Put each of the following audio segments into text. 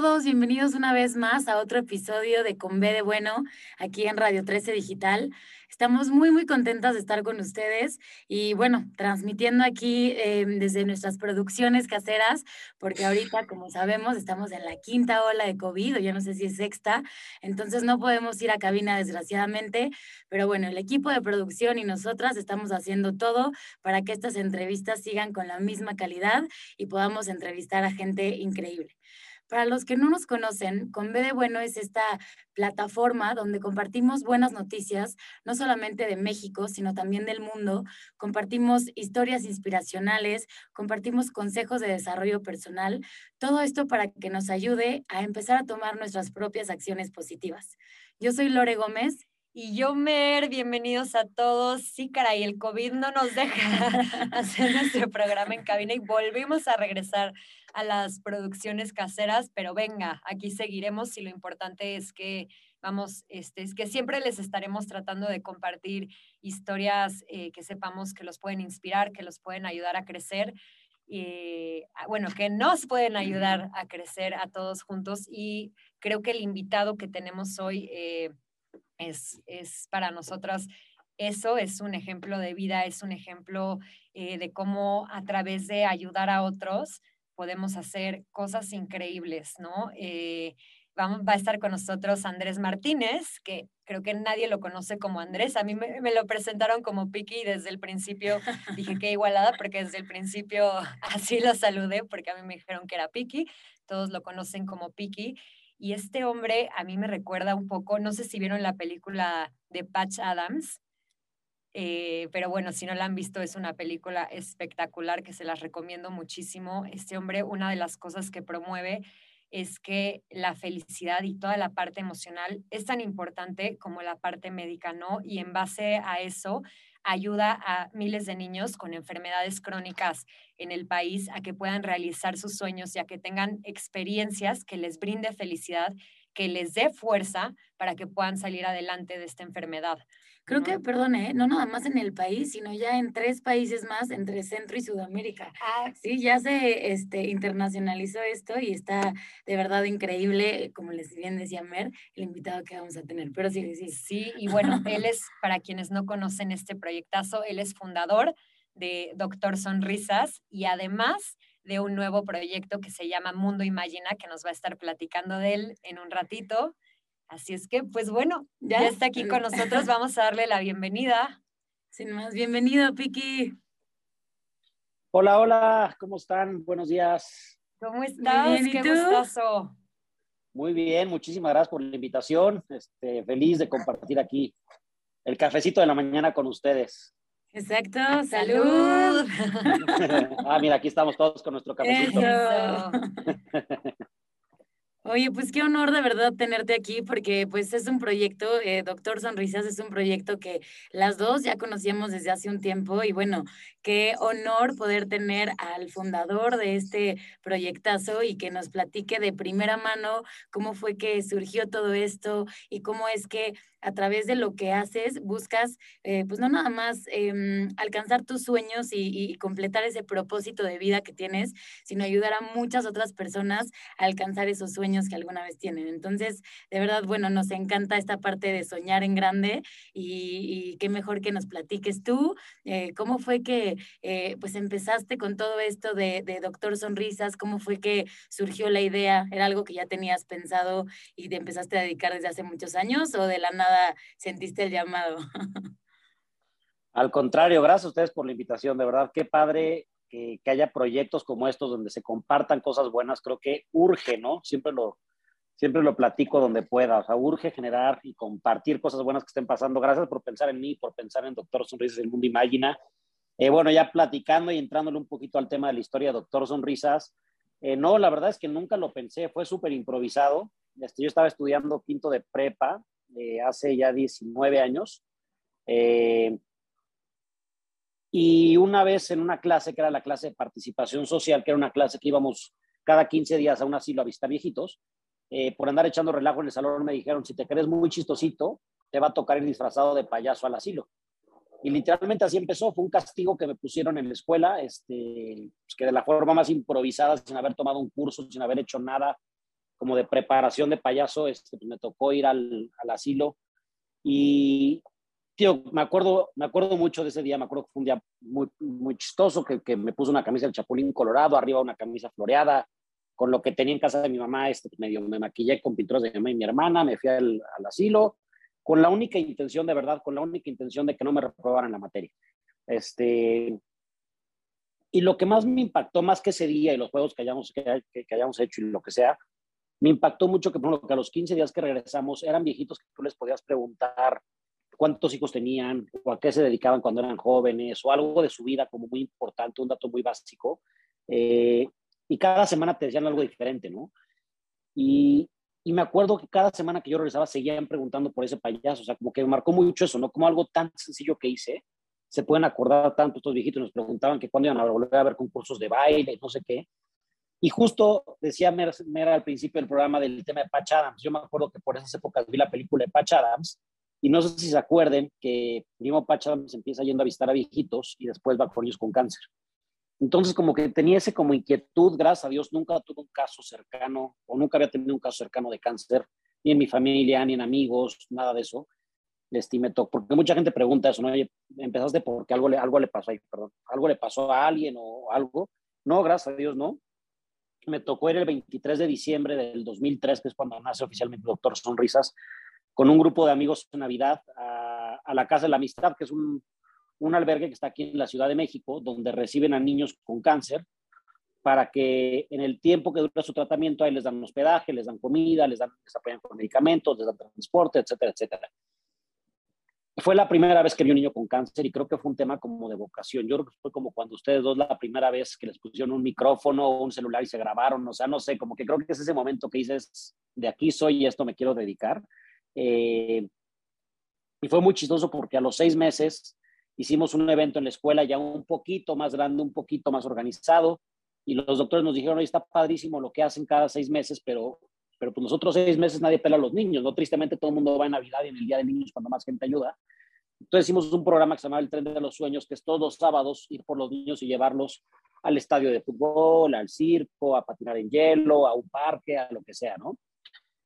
Todos, bienvenidos una vez más a otro episodio de Con B de Bueno aquí en Radio 13 Digital. Estamos muy, muy contentas de estar con ustedes y bueno, transmitiendo aquí eh, desde nuestras producciones caseras, porque ahorita, como sabemos, estamos en la quinta ola de COVID, o ya no sé si es sexta, entonces no podemos ir a cabina desgraciadamente, pero bueno, el equipo de producción y nosotras estamos haciendo todo para que estas entrevistas sigan con la misma calidad y podamos entrevistar a gente increíble. Para los que no nos conocen, Con de Bueno es esta plataforma donde compartimos buenas noticias, no solamente de México, sino también del mundo. Compartimos historias inspiracionales, compartimos consejos de desarrollo personal, todo esto para que nos ayude a empezar a tomar nuestras propias acciones positivas. Yo soy Lore Gómez y yo, bienvenidos a todos. Sí, caray, el COVID no nos deja hacer nuestro programa en cabina y volvimos a regresar a las producciones caseras, pero venga, aquí seguiremos y lo importante es que vamos, este, es que siempre les estaremos tratando de compartir historias eh, que sepamos que los pueden inspirar, que los pueden ayudar a crecer. y ah, bueno, que nos pueden ayudar a crecer a todos juntos y creo que el invitado que tenemos hoy eh, es, es para nosotras eso es un ejemplo de vida, es un ejemplo eh, de cómo a través de ayudar a otros podemos hacer cosas increíbles, ¿no? Eh, vamos, va a estar con nosotros Andrés Martínez, que creo que nadie lo conoce como Andrés. A mí me, me lo presentaron como Piki y desde el principio dije que igualada, porque desde el principio así lo saludé, porque a mí me dijeron que era Piki. Todos lo conocen como Piki. Y este hombre a mí me recuerda un poco, no sé si vieron la película de Patch Adams, eh, pero bueno, si no la han visto, es una película espectacular que se las recomiendo muchísimo. Este hombre, una de las cosas que promueve es que la felicidad y toda la parte emocional es tan importante como la parte médica, ¿no? Y en base a eso, ayuda a miles de niños con enfermedades crónicas en el país a que puedan realizar sus sueños y a que tengan experiencias que les brinde felicidad, que les dé fuerza para que puedan salir adelante de esta enfermedad. Creo que, perdón, ¿eh? no nada más en el país, sino ya en tres países más entre Centro y Sudamérica. Ah. Sí, ya se este, internacionalizó esto y está de verdad increíble, como les bien decía Mer, el invitado que vamos a tener. Pero sí, sí. Sí, y bueno, él es, para quienes no conocen este proyectazo, él es fundador de Doctor Sonrisas y además de un nuevo proyecto que se llama Mundo Imagina, que nos va a estar platicando de él en un ratito. Así es que, pues bueno, ya, está aquí con nosotros. Vamos a darle la bienvenida. Sin más, bienvenido, Piki. Hola, hola, ¿cómo están? Buenos días. ¿Cómo estás? Qué gustazo. Muy bien, muchísimas gracias por la invitación. Este, feliz de compartir aquí el cafecito de la mañana con ustedes. Exacto, salud. ah, mira, aquí estamos todos con nuestro cafecito. Oye, pues qué honor de verdad tenerte aquí porque pues es un proyecto, eh, Doctor Sonrisas es un proyecto que las dos ya conocíamos desde hace un tiempo y bueno, qué honor poder tener al fundador de este proyectazo y que nos platique de primera mano cómo fue que surgió todo esto y cómo es que a través de lo que haces buscas, eh, pues no nada más em, alcanzar tus sueños y, completar ese propósito de vida que tienes, sino ayudar a muchas otras personas a alcanzar esos sueños que alguna vez tienen. Entonces, de verdad, bueno, nos encanta esta parte de soñar en grande y, qué mejor que nos platiques tú, eh, cómo fue que eh, pues empezaste con todo esto de, Doctor Sonrisas, cómo fue que surgió la idea, era algo que ya tenías pensado y te empezaste a dedicar desde hace muchos años o de la nada sentiste el llamado. Al contrario, gracias a ustedes por la invitación, de verdad, qué padre que, haya proyectos como estos donde se compartan cosas buenas, creo que urge, ¿no? Siempre lo, siempre lo platico donde pueda, o sea, urge generar y compartir cosas buenas que estén pasando. Gracias por pensar en mí, por pensar en Doctor Sonrisas del Mundo Imagina. Eh, bueno, ya platicando y entrándole un poquito al tema de la historia Doctor Sonrisas, eh, no, la verdad es que nunca lo pensé, fue súper improvisado. Este, yo estaba estudiando quinto de prepa eh, hace ya 19 años. Y una vez en una clase, que era la clase de participación social, que era una clase que íbamos cada 15 días a un asilo a visitar viejitos, por andar echando relajo en el salón me dijeron, si te crees muy chistosito, te va a tocar ir disfrazado de payaso al asilo. Y literalmente así empezó, fue un castigo que me pusieron en la escuela, este, pues que de la forma más improvisada, sin haber tomado un curso, sin haber hecho nada como de preparación de payaso, este, pues me tocó ir al, al asilo. Y, tío, me acuerdo, me acuerdo mucho de ese día, me acuerdo que fue un día muy, muy chistoso, que, que me puso una camisa del Chapulín Colorado, arriba una camisa floreada, con lo que tenía en casa de mi mamá, este, medio me maquillé con pinturas de mi mamá y mi hermana, me fui al, al asilo, con la única intención, de verdad, con la única intención de que no me reprobaran la materia. Este, y lo que más me impactó, más que ese día y los juegos que hayamos, que, hayamos hecho y lo que sea, me impactó mucho que, por ejemplo, que a los 15 días que regresamos eran viejitos que tú les podías preguntar cuántos hijos tenían o a qué se dedicaban cuando eran jóvenes o algo de su vida como muy importante, un dato muy básico. Eh, y cada semana te decían algo diferente, ¿no? Y, y me acuerdo que cada semana que yo regresaba seguían preguntando por ese payaso, o sea, como que me marcó mucho eso, ¿no? Como algo tan sencillo que hice, se pueden acordar tanto estos viejitos, nos preguntaban que cuándo iban a volver a ver concursos de baile, no sé qué. Y justo decía Mera al principio del programa del tema de Patch Adams, yo me acuerdo que por esas épocas vi la película de Patch Adams, y no sé si se acuerden que primo Patch Adams empieza yendo a visitar a viejitos y después va por ellos con cáncer. Entonces, como que tenía ese como inquietud, gracias a Dios, nunca tuve un caso cercano o nunca había tenido un caso cercano de cáncer, ni en mi familia, ni en amigos, nada de eso. Este, me tocó, porque mucha gente pregunta eso, ¿no? Oye, empezaste porque algo le, algo le pasó, ahí, perdón, algo le pasó a alguien o algo. No, gracias a Dios, no. Me tocó ir el 23 de diciembre del 2003, que es cuando nace oficialmente Doctor Sonrisas, con un grupo de amigos en Navidad a, a la Casa de la Amistad, que es un, un albergue que está aquí en la Ciudad de México, donde reciben a niños con cáncer para que en el tiempo que dura su tratamiento ahí les dan hospedaje, les dan comida, les, dan, les apoyan con medicamentos, les dan transporte, etcétera, etcétera. Fue la primera vez que vi un niño con cáncer y creo que fue un tema como de vocación. Yo creo que fue como cuando ustedes dos la primera vez que les pusieron un micrófono o un celular y se grabaron, o sea, no sé, como que creo que es ese momento que dices, de aquí soy y esto me quiero dedicar. Eh, y fue muy chistoso porque a los seis meses hicimos un evento en la escuela ya un poquito más grande, un poquito más organizado, y los doctores nos dijeron, está padrísimo lo que hacen cada seis meses, pero, pero pues nosotros seis meses nadie pela a los niños, ¿no? Tristemente todo el mundo va en Navidad y en el Día de Niños cuando más gente ayuda. Entonces hicimos un programa que se llama El Tren de los Sueños, que es todos los sábados ir por los niños y llevarlos al estadio de fútbol, al circo, a patinar en hielo, a un parque, a lo que sea, ¿no?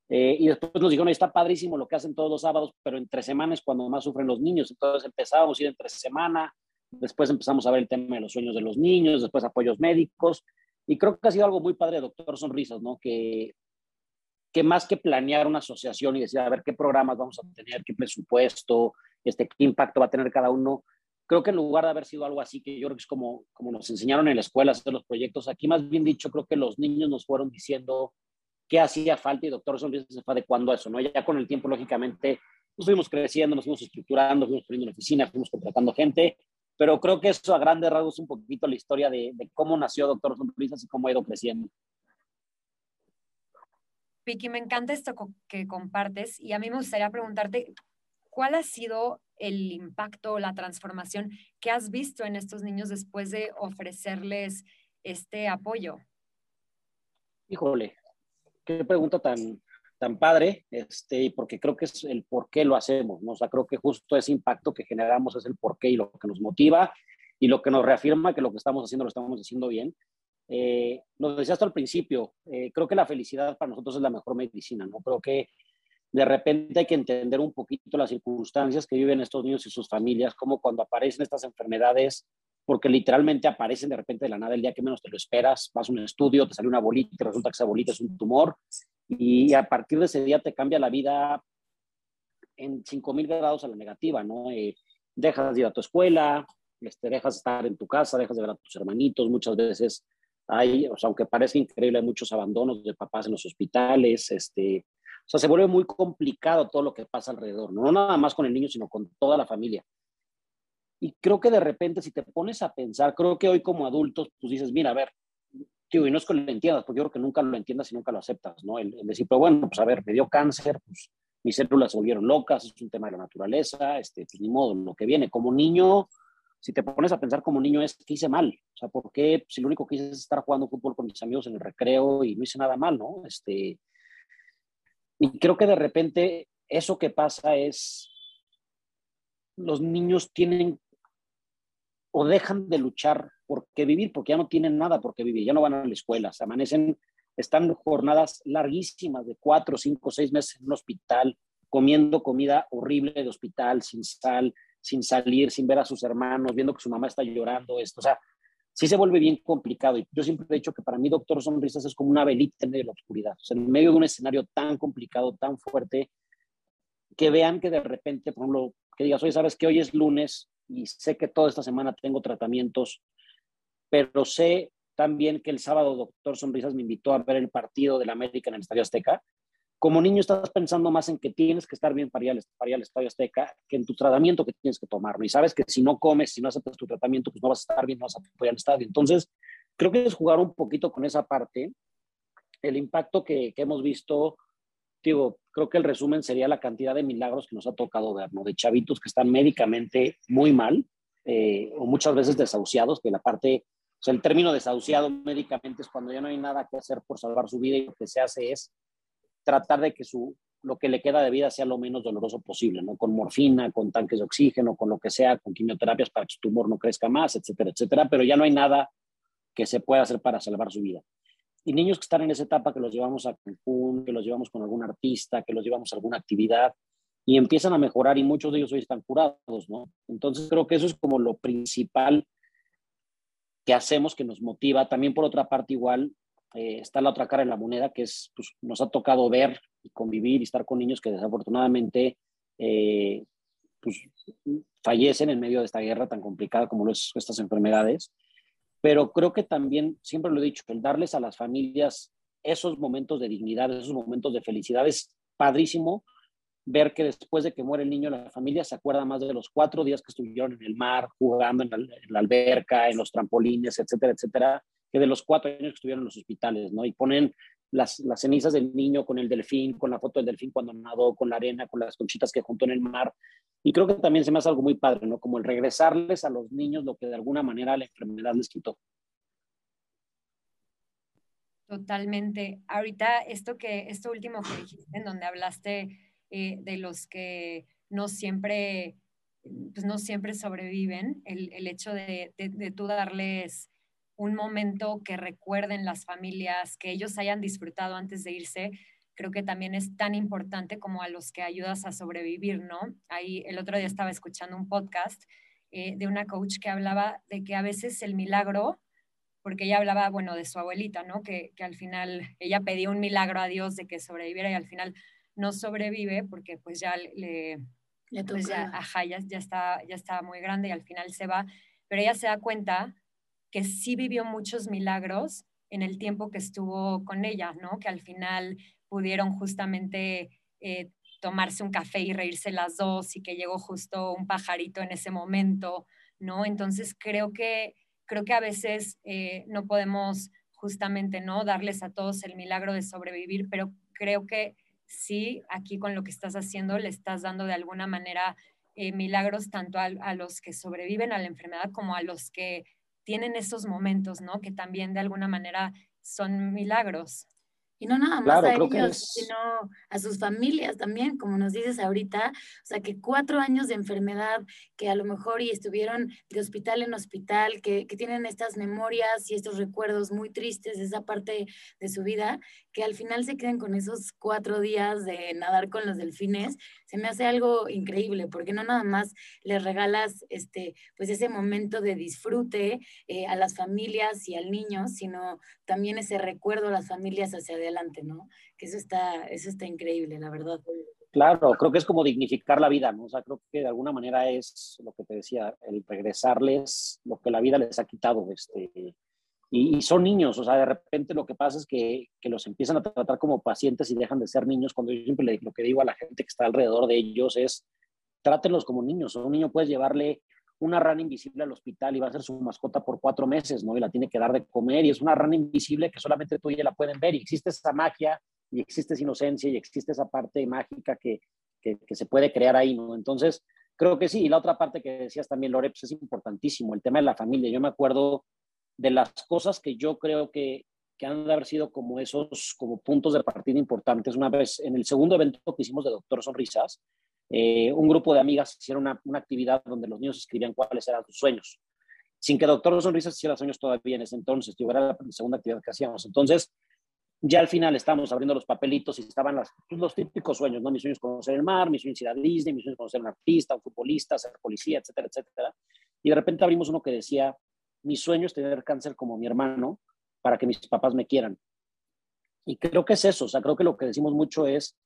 Eh, y después nos dijeron, está padrísimo lo que hacen todos los sábados, pero entre semanas es cuando más sufren los niños. Entonces empezábamos a ir entre semana, después empezamos a ver el tema de los sueños de los niños, después apoyos médicos. Y creo que ha sido algo muy padre, doctor Sonrisas, ¿no? Que, que más que planear una asociación y decir, a ver qué programas vamos a tener, qué presupuesto, este, qué impacto va a tener cada uno, creo que en lugar de haber sido algo así, que yo creo que es como, como nos enseñaron en la escuela hacer los proyectos, aquí más bien dicho, creo que los niños nos fueron diciendo, qué hacía falta y doctor Sonrisas se fue adecuando a eso, ¿no? Ya con el tiempo, lógicamente, nos fuimos creciendo, nos fuimos estructurando, fuimos poniendo una oficina, fuimos contratando gente, pero creo que eso a grandes rasgos es un poquito la historia de, de cómo nació Doctor Sonrisas y cómo ha ido creciendo. Vicky, me encanta esto que compartes y a mí me gustaría preguntarte, ¿cuál ha sido el impacto, la transformación que has visto en estos niños después de ofrecerles este apoyo? Híjole, qué pregunta tan, tan padre, este, porque creo que es el por qué lo hacemos, ¿no? O sea, creo que justo ese impacto que generamos es el por qué y lo que nos motiva y lo que nos reafirma que lo que estamos haciendo lo estamos haciendo bien. Eh, lo decía hasta al principio, eh, creo que la felicidad para nosotros es la mejor medicina, ¿no? Creo que de repente hay que entender un poquito las circunstancias que viven estos niños y sus familias, como cuando aparecen estas enfermedades, porque literalmente aparecen de repente de la nada el día que menos te lo esperas, vas a un estudio, te sale una bolita y resulta que esa bolita es un tumor y a partir de ese día te cambia la vida en 5000 grados a la negativa, ¿no? Eh, dejas de ir a tu escuela, este, dejas de estar en tu casa, dejas de ver a tus hermanitos, muchas veces hay, o sea, aunque parezca increíble, hay muchos abandonos de papás en los hospitales, este, o sea, se vuelve muy complicado todo lo que pasa alrededor, no, no nada más con el niño, sino con toda la familia. Y creo que de repente, si te pones a pensar, creo que hoy como adultos, pues dices, mira, a ver, tío, y no es que lo entiendas, porque yo creo que nunca lo entiendas y nunca lo aceptas, ¿no? El, decir, pero bueno, pues a ver, me dio cáncer, pues mis células se volvieron locas, es un tema de la naturaleza, este, pues ni modo, lo que viene. Como niño, si te pones a pensar como niño es, ¿qué hice mal? O sea, ¿por qué? Si lo único que hice es estar jugando fútbol con mis amigos en el recreo y no hice nada mal, ¿no? Este, y creo que de repente eso que pasa es, los niños tienen o dejan de luchar por qué vivir, porque ya no tienen nada por qué vivir, ya no van a la escuela, se amanecen, están jornadas larguísimas de cuatro, cinco, seis meses en un hospital, comiendo comida horrible de hospital, sin sal, sin salir, sin ver a sus hermanos, viendo que su mamá está llorando, esto, o sea, sí se vuelve bien complicado. Y yo siempre he dicho que para mí Doctor Sonrisas es como una velita en medio de la oscuridad, en medio de un escenario tan complicado, tan fuerte, que vean que de repente, por ejemplo, que digas, oye, sabes que hoy es lunes y sé que toda esta semana tengo tratamientos, pero sé también que el sábado Doctor Sonrisas me invitó a ver el partido de la América en el Estadio Azteca como niño estás pensando más en que tienes que estar bien para ir, al, Estadio Azteca que en tu tratamiento que tienes que tomar. Y sabes que si no comes, si no aceptas tu tratamiento, pues no vas a estar bien, no vas a poder al estadio. Entonces, creo que es jugar un poquito con esa parte. El impacto que, hemos visto, digo, creo que el resumen sería la cantidad de milagros que nos ha tocado ver, ¿no? De chavitos que están médicamente muy mal eh, o muchas veces desahuciados, que la parte, o sea, el término desahuciado médicamente es cuando ya no hay nada que hacer por salvar su vida y lo que se hace es tratar de que su, lo que le queda de vida sea lo menos doloroso posible, ¿no? Con morfina, con tanques de oxígeno, con lo que sea, con quimioterapias para que su tumor no crezca más, etcétera, etcétera, pero ya no hay nada que se pueda hacer para salvar su vida. Y niños que están en esa etapa, que los llevamos a Cancún, que los llevamos con algún artista, que los llevamos a alguna actividad, y empiezan a mejorar y muchos de ellos hoy están curados, ¿no? Entonces creo que eso es como lo principal que hacemos, que nos motiva. También por otra parte igual, eh, está la otra cara de la moneda, que es, pues, nos ha tocado ver y convivir y estar con niños que desafortunadamente eh, pues, fallecen en medio de esta guerra tan complicada como lo es estas enfermedades. Pero creo que también, siempre lo he dicho, el darles a las familias esos momentos de dignidad, esos momentos de felicidad es padrísimo ver que después de que muere el niño, la familia se acuerda más de los cuatro días que estuvieron en el mar, jugando en la alberca, en los trampolines, etcétera, etcétera, que de los cuatro años que estuvieron en los hospitales, ¿no? Y ponen las, las, cenizas del niño con el delfín, con la foto del delfín cuando nadó, con la arena, con las conchitas que juntó en el mar. Y creo que también se me hace algo muy padre, ¿no? Como el regresarles a los niños lo que de alguna manera la enfermedad les quitó. Totalmente. Ahorita esto que, esto último que dijiste, en donde hablaste eh, de los que no siempre, pues no siempre sobreviven, el, el hecho de, de, de tú darles un momento que recuerden las familias, que ellos hayan disfrutado antes de irse, creo que también es tan importante como a los que ayudas a sobrevivir, ¿no? Ahí el otro día estaba escuchando un podcast eh, de una coach que hablaba de que a veces el milagro, porque ella hablaba, bueno, de su abuelita, ¿no? Que, al final ella pedía un milagro a Dios de que sobreviviera y al final no sobrevive porque pues ya le... pues ya, ajá, ya, ya, está, ya está muy grande y al final se va, pero ella se da cuenta que sí vivió muchos milagros en el tiempo que estuvo con ella, ¿no? Que al final pudieron justamente eh, tomarse un café y reírse las dos y que llegó justo un pajarito en ese momento, ¿no? Entonces creo que, creo que a veces eh, no podemos justamente, ¿no? Darles a todos el milagro de sobrevivir, pero creo que sí, aquí con lo que estás haciendo, le estás dando de alguna manera eh, milagros tanto a los que sobreviven a la enfermedad como a los que tienen esos momentos, ¿no? Que también de alguna manera son milagros. Y no nada más a ellos, sino a sus familias también, como nos dices ahorita. O sea, que cuatro años de enfermedad, que a lo mejor y estuvieron de hospital en hospital, que, que tienen estas memorias y estos recuerdos muy tristes de esa parte de su vida, que al final se queden con esos cuatro días de nadar con los delfines, se me hace algo increíble, porque no nada más les regalas este, pues ese momento de disfrute eh, a las familias y al niño, sino también ese recuerdo a las familias hacia adelante, ¿no? Que eso está, eso está increíble, la verdad. Claro, creo que es como dignificar la vida, ¿no? O sea, creo que de alguna manera es lo que te decía, el regresarles lo que la vida les ha quitado, este, y, son niños, o sea, de repente lo que pasa es que, que, los empiezan a tratar como pacientes y dejan de ser niños, cuando yo siempre le, lo que digo a la gente que está alrededor de ellos es, trátenlos como niños, un niño puedes llevarle una rana invisible al hospital y va a ser su mascota por cuatro meses, ¿no? Y la tiene que dar de comer y es una rana invisible que solamente tú y ella la pueden ver y existe esa magia y existe esa inocencia y existe esa parte mágica que, que, se puede crear ahí, ¿no? Entonces, creo que sí. Y la otra parte que decías también, Lore, pues es importantísimo, el tema de la familia. Yo me acuerdo de las cosas que yo creo que, que han de haber sido como esos como puntos de partida importantes. Una vez en el segundo evento que hicimos de Doctor Sonrisas, eh, un grupo de amigas hicieron una, una, actividad donde los niños escribían cuáles eran sus sueños, sin que Doctor Sonrisas hiciera sueños todavía en ese entonces, yo era la segunda actividad que hacíamos. Entonces, ya al final estamos abriendo los papelitos y estaban las, pues, los típicos sueños, ¿no? Mis sueños conocer el mar, mis sueños ir a Disney, mis sueños conocer un artista, un futbolista, ser policía, etcétera, etcétera. Y de repente abrimos uno que decía, mi sueño es tener cáncer como mi hermano para que mis papás me quieran. Y creo que es eso, o sea, creo que lo que decimos mucho es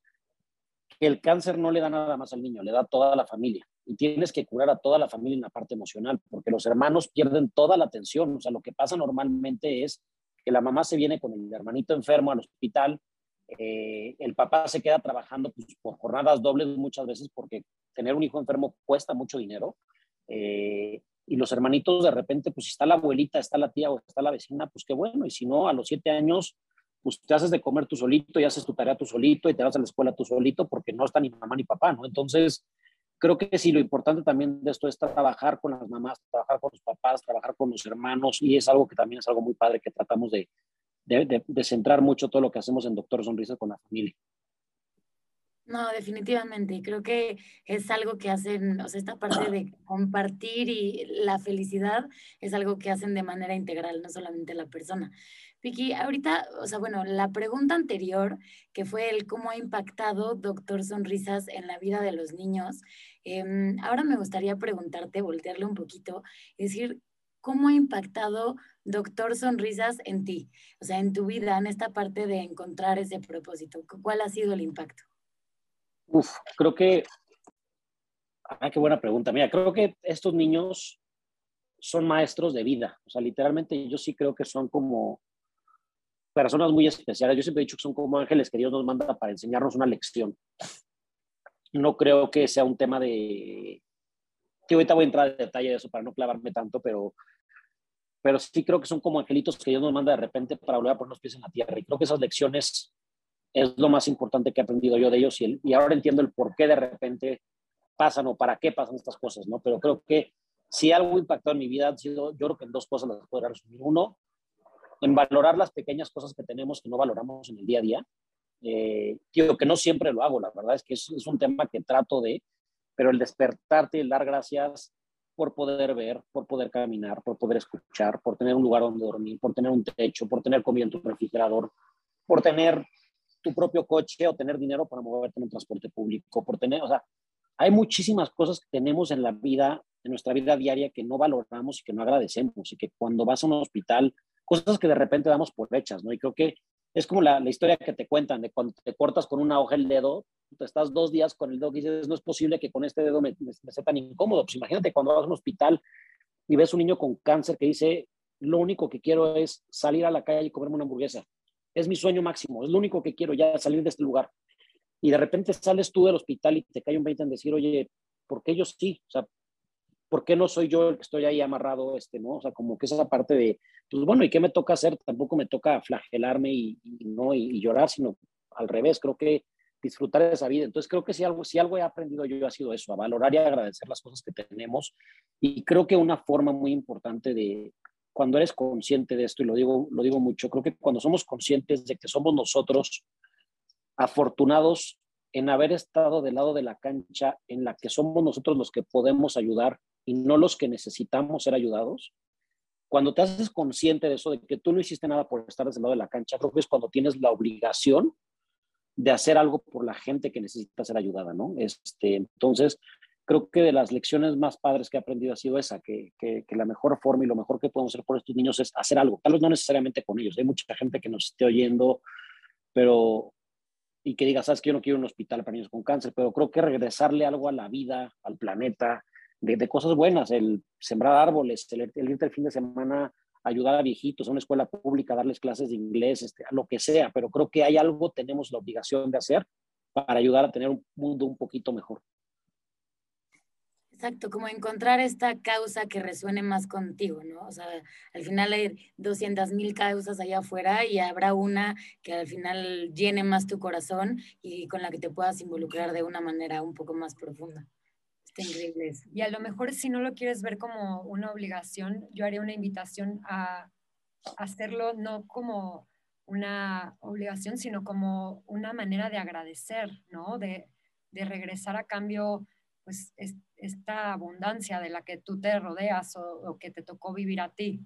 el cáncer no le da nada más al niño, le da a toda la familia. Y tienes que curar a toda la familia en la parte emocional, porque los hermanos pierden toda la atención. O sea, lo que pasa normalmente es que la mamá se viene con el hermanito enfermo al hospital, eh, el papá se queda trabajando pues, por jornadas dobles muchas veces porque tener un hijo enfermo cuesta mucho dinero. Eh, y los hermanitos de repente, pues si está la abuelita, está la tía o está la vecina, pues qué bueno. Y si no, a los siete años, pues te haces de comer tú solito y haces tu tarea tú solito y te vas a la escuela tú solito porque no está ni mamá ni papá, ¿no? Entonces, creo que sí, lo importante también de esto es trabajar con las mamás, trabajar con los papás, trabajar con los hermanos, y es algo que también es algo muy padre que tratamos de, de, centrar mucho todo lo que hacemos en Doctor Sonrisa con la familia. No, definitivamente. Creo que es algo que hacen, o sea, esta parte de compartir y la felicidad es algo que hacen de manera integral, no solamente la persona. Vicky, ahorita, o sea, bueno, la pregunta anterior, que fue el cómo ha impactado Doctor Sonrisas en la vida de los niños, em, ahora me gustaría preguntarte, voltearle un poquito, decir, ¿cómo ha impactado Doctor Sonrisas en ti? O sea, en tu vida, en esta parte de encontrar ese propósito. ¿Cuál ha sido el impacto? Uf, creo que... Ah, qué buena pregunta. Mira, creo que estos niños son maestros de vida. O sea, literalmente yo sí creo que son como personas muy especiales. Yo siempre he dicho que son como ángeles que Dios nos manda para enseñarnos una lección. No creo que sea un tema de... Que ahorita voy a entrar en detalle de eso para no clavarme tanto, pero, pero sí creo que son como angelitos que Dios nos manda de repente para volver a poner los pies en la tierra. Y creo que esas lecciones es lo más importante que he aprendido yo de ellos y, ahora entiendo el por qué de repente pasan o para qué pasan estas cosas, ¿no? Pero creo que si algo impactó en mi vida ha sido, yo creo que en dos cosas las puedo resumir. Uno, en valorar las pequeñas cosas que tenemos que no valoramos en el día a día. Eh, digo que no siempre lo hago, la verdad es que es, un tema que trato de, pero el despertarte el dar gracias por poder ver, por poder caminar, por poder escuchar, por tener un lugar donde dormir, por tener un techo, por tener comida en tu refrigerador, por tener tu propio coche o tener dinero para moverte en un transporte público, por tener, o sea, hay muchísimas cosas que tenemos en la vida, en nuestra vida diaria que no valoramos y que no agradecemos y que cuando vas a un hospital cosas que de repente damos por hechas, ¿no? Y creo que es como la, la, historia que te cuentan de cuando te cortas con una hoja el dedo, te estás dos días con el dedo y dices, no es posible que con este dedo me, me, sea tan incómodo. Pues imagínate cuando vas a un hospital y ves un niño con cáncer que dice, lo único que quiero es salir a la calle y comerme una hamburguesa. Es mi sueño máximo, es lo único que quiero ya salir de este lugar. Y de repente sales tú del hospital y te cae un 20 en decir, oye, ¿por qué ellos sí? O sea, ¿por qué no soy yo el que estoy ahí amarrado? Este, ¿no? O sea, como que esa parte de, pues bueno, ¿y qué me toca hacer? Tampoco me toca flagelarme y, no, y, llorar, sino al revés, creo que disfrutar esa vida. Entonces creo que si algo, si algo he aprendido yo ha sido eso, a valorar y agradecer las cosas que tenemos. Y creo que una forma muy importante de, cuando eres consciente de esto, y lo digo, lo digo mucho, creo que cuando somos conscientes de que somos nosotros afortunados en haber estado del lado de la cancha en la que somos nosotros los que podemos ayudar y no los que necesitamos ser ayudados, cuando te haces consciente de eso, de que tú no hiciste nada por estar desde el lado de la cancha, creo que es cuando tienes la obligación de hacer algo por la gente que necesita ser ayudada, ¿no? Este, entonces, creo que de las lecciones más padres que he aprendido ha sido esa, que, que, que, la mejor forma y lo mejor que podemos hacer por estos niños es hacer algo, tal vez no necesariamente con ellos, hay mucha gente que nos esté oyendo, pero y que digas, sabes que yo no quiero un hospital para niños con cáncer, pero creo que regresarle algo a la vida, al planeta, de, cosas buenas, el sembrar árboles, el, irte el fin de semana ayudar a viejitos, a una escuela pública, darles clases de inglés, este, lo que sea, pero creo que hay algo, tenemos la obligación de hacer para ayudar a tener un mundo un poquito mejor. Exacto, como encontrar esta causa que resuene más contigo, ¿no? O sea, al final hay 200 mil causas allá afuera y habrá una que al final llene más tu corazón y con la que te puedas involucrar de una manera un poco más profunda. Y a lo mejor si no lo quieres ver como una obligación, yo haría una invitación a hacerlo no como una obligación, sino como una manera de agradecer, ¿no? De, regresar a cambio, pues, esta abundancia de la que tú te rodeas o, que te tocó vivir a ti.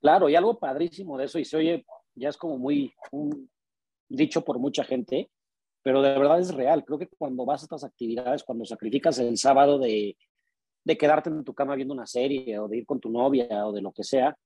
Claro, y algo padrísimo de eso, y se oye, ya es como muy dicho por mucha gente, pero de verdad es real. Creo que cuando vas a estas actividades, cuando sacrificas el sábado de, de quedarte en tu cama viendo una serie o de ir con tu novia o de lo que sea,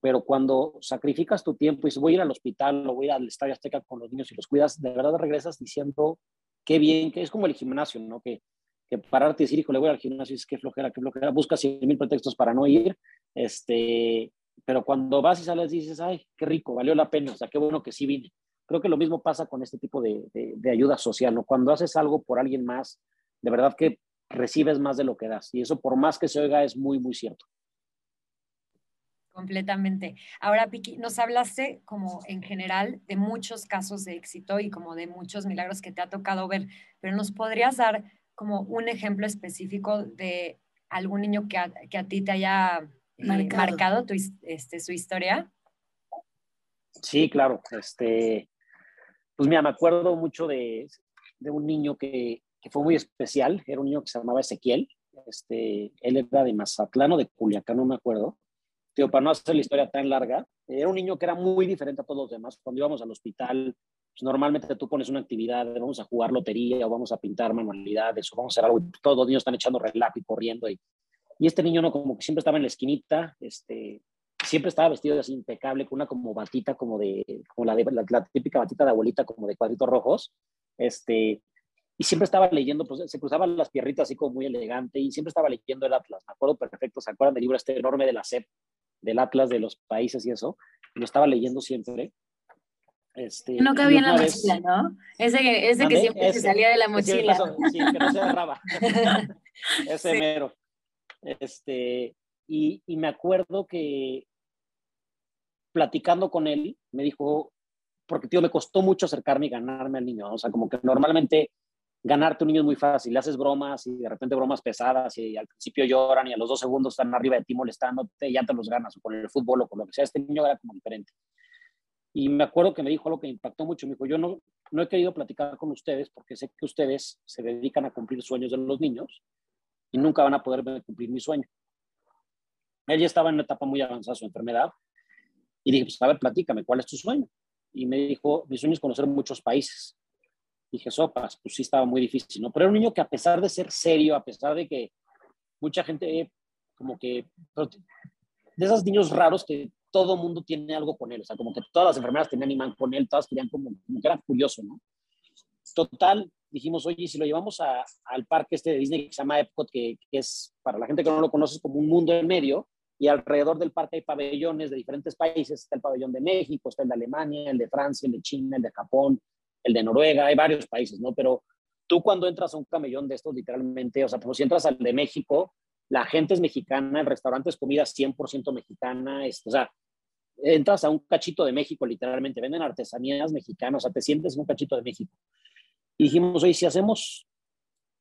pero cuando sacrificas tu tiempo y dices, voy a ir al hospital o voy a ir al Estadio Azteca con los niños y los cuidas, de verdad regresas diciendo qué bien, que es como el gimnasio, ¿no? Que, que pararte y decir, hijo, le voy al gimnasio es que flojera, qué flojera, buscas mil pretextos para no ir, este, pero cuando vas y sales dices, ay, qué rico, valió la pena, o sea, qué bueno que sí vine. Creo que lo mismo pasa con este tipo de, ayuda social, ¿no? Cuando haces algo por alguien más, de verdad que recibes más de lo que das. Y eso, por más que se oiga, es muy, muy cierto. Completamente. Ahora, Piki, nos hablaste como en general de muchos casos de éxito y como de muchos milagros que te ha tocado ver, pero ¿nos podrías dar como un ejemplo específico de algún niño que a, que a ti te haya eh, marcado, tu, este, su historia? Sí, claro. Este, pues mira, me acuerdo mucho de, de un niño que, que, fue muy especial, era un niño que se llamaba Ezequiel, este, él era de Mazatlán o de Culiacán, no me acuerdo. Tío, para no hacer la historia tan larga, era un niño que era muy diferente a todos los demás. Cuando íbamos al hospital, pues normalmente tú pones una actividad, vamos a jugar lotería o vamos a pintar manualidades o vamos a hacer algo, todos los niños están echando relajo y corriendo. Y, y este niño no, como que siempre estaba en la esquinita, este, siempre estaba vestido así impecable, con una como batita, como de, como la, típica batita de abuelita, como de cuadritos rojos, este, y siempre estaba leyendo, pues se cruzaban las pierritas así como muy elegante, y siempre estaba leyendo el Atlas, me acuerdo perfecto, ¿se acuerdan del libro este enorme de la SEP, del Atlas de los países y eso? lo estaba leyendo siempre. Este, no cabía en la mochila, ¿no? Ese que, ese que siempre se salía de la mochila. sí, que no se agarraba. ese mero. Este, y, y, me acuerdo que platicando con él, me dijo, porque tío, me costó mucho acercarme y ganarme al niño, o sea, como que normalmente ganarte un niño es muy fácil, le haces bromas y de repente bromas pesadas y al principio lloran y a los dos segundos están arriba de ti molestándote y ya te los ganas, o con el fútbol o con lo que sea, este niño era como diferente. Y me acuerdo que me dijo algo que me impactó mucho, me dijo, yo no, no he querido platicar con ustedes porque sé que ustedes se dedican a cumplir sueños de los niños y nunca van a poder cumplir mi sueño. Él ya estaba en una etapa muy avanzada de su enfermedad y dije, pues a ver, platícame, ¿cuál es tu sueño? Y me dijo, mi sueño es conocer muchos países. Dije, sopas, pues sí estaba muy difícil, ¿no? Pero era un niño que a pesar de ser serio, a pesar de que mucha gente como que, de esos niños raros que todo mundo tiene algo con él, o sea, como que todas las enfermeras tenían imán con él, todas querían como, como que era curioso, ¿no? Total, dijimos, oye, si lo llevamos a, al parque este de Disney que se llama Epcot, que, que, es, para la gente que no lo conoce, es como un mundo en medio, y alrededor del parque hay pabellones de diferentes países. Está el pabellón de México, está el de Alemania, el de Francia, el de China, el de Japón, el de Noruega, hay varios países, ¿no? Pero tú cuando entras a un camellón de estos, literalmente, o sea, pues si entras al de México, la gente es mexicana, el restaurante es comida 100% mexicana, es, o sea, entras a un cachito de México, literalmente, venden artesanías mexicanas, o sea, te sientes en un cachito de México. Dijimos, oye, si hacemos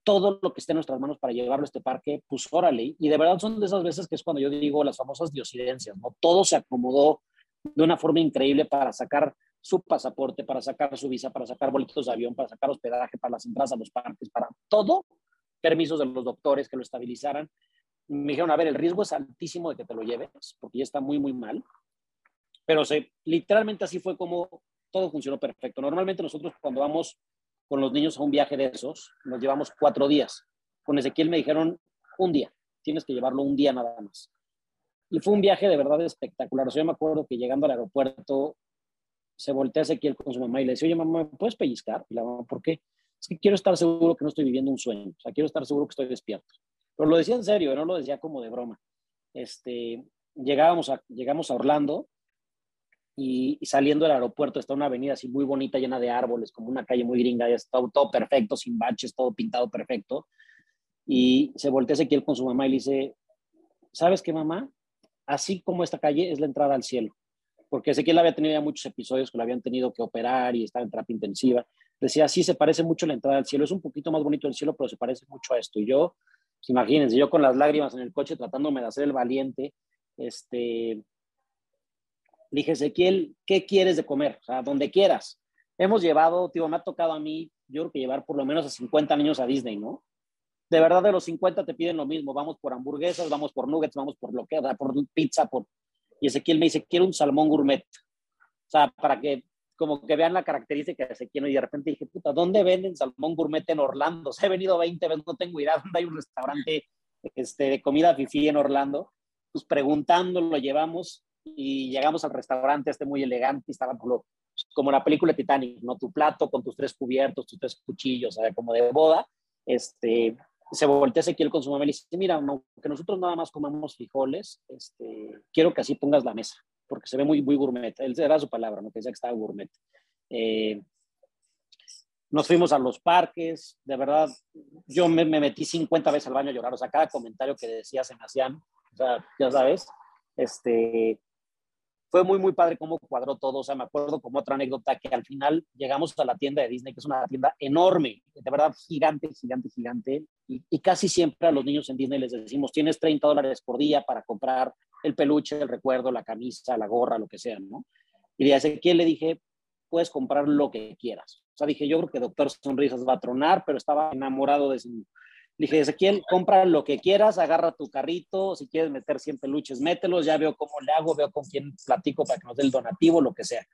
todo lo que esté en nuestras manos para llevarlo a este parque, pues órale. Y de verdad son de esas veces que es cuando yo digo las famosas diosidencias, ¿no? Todo se acomodó de una forma increíble para sacar su pasaporte, para sacar su visa, para sacar boletos de avión, para sacar hospedaje, para las entradas a los parques, para todo, permisos de los doctores que lo estabilizaran. Me dijeron, a ver, el riesgo es altísimo de que te lo lleves, porque ya está muy, muy mal. Pero se, literalmente así fue como todo funcionó perfecto. Normalmente nosotros cuando vamos con los niños a un viaje de esos, nos llevamos cuatro días. Con Ezequiel me dijeron un día, tienes que llevarlo un día nada más. Y fue un viaje de verdad espectacular. O sea, yo me acuerdo que llegando al aeropuerto, se voltea Ezequiel con su mamá y le dice, oye, mamá, ¿me puedes pellizcar? Y la mamá, ¿por qué? Es que quiero estar seguro que no estoy viviendo un sueño, o sea, quiero estar seguro que estoy despierto. Pero lo decía en serio, no lo decía como de broma. Este, llegábamos a, llegamos a Orlando y, saliendo del aeropuerto está una avenida así muy bonita, llena de árboles, como una calle muy gringa, ya está todo perfecto, sin baches, todo pintado perfecto. Y se voltea Ezequiel con su mamá y le dice, ¿sabes qué, mamá? Así como esta calle es la entrada al cielo porque él había tenido ya muchos episodios que lo habían tenido que operar y estar en terapia intensiva. Decía, sí, se parece mucho la entrada al cielo, es un poquito más bonito el cielo, pero se parece mucho a esto. Y yo, pues, imagínense, yo con las lágrimas en el coche tratándome de hacer el valiente, este, dije, Ezequiel, ¿qué quieres de comer? O sea, donde quieras. Hemos llevado, tío, me ha tocado a mí, yo creo que llevar por lo menos a 50 niños a Disney, ¿no? De verdad, de los 50 te piden lo mismo, vamos por hamburguesas, vamos por nuggets, vamos por lo que, por pizza, por y Ezequiel me dice, quiero un salmón gourmet. O sea, para que como que vean la característica de Ezequiel y de repente dije, puta, ¿dónde venden salmón gourmet en Orlando? O sea, he venido 20 veces, no tengo idea dónde hay un restaurante este, de comida fifi en Orlando. Pues preguntando, lo llevamos y llegamos al restaurante este muy elegante, estaba como, como la película Titanic, ¿no? Tu plato con tus tres cubiertos, tus tres cuchillos, ¿sabes? como de boda. Este, se voltea Ezequiel con su mamá y le dice, mira, que nosotros nada más comamos frijoles, este, quiero que así pongas la mesa, porque se ve muy, muy gourmet. Él era su palabra, ¿no? que decía que estaba gourmet. Eh, nos fuimos a los parques, de verdad, yo me, me, metí 50 veces al baño a llorar, o sea, cada comentario que decía se me hacían, o sea, ya sabes, este, fue muy, muy padre cómo cuadró todo. O sea, me acuerdo como otra anécdota que al final llegamos a la tienda de Disney, que es una tienda enorme, de verdad gigante, gigante, gigante. Y, casi siempre a los niños en Disney les decimos, tienes 30 dólares por día para comprar el peluche, el recuerdo, la camisa, la gorra, lo que sea, ¿no? Y de Ezequiel le dije, puedes comprar lo que quieras. O sea, dije, yo creo que Doctor Sonrisas va a tronar, pero estaba enamorado de ese dije, Ezequiel, compra lo que quieras, agarra tu carrito, si quieres meter 100 peluches, mételos, ya veo cómo le hago, veo con quién platico para que nos dé el donativo, lo que sea.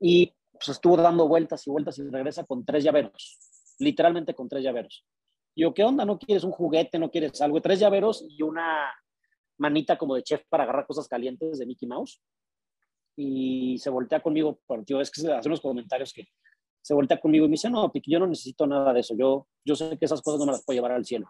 Y pues estuvo dando vueltas y vueltas y regresa con tres llaveros, literalmente con tres llaveros. Y yo, ¿qué onda? ¿No quieres un juguete? ¿No quieres algo? Tres llaveros y una manita como de chef para agarrar cosas calientes de Mickey Mouse. Y se voltea conmigo, porque es que hace unos comentarios que se voltea conmigo y me dice, no, Piqui, yo no necesito nada de eso, yo, yo sé que esas cosas no me las puedo llevar al cielo.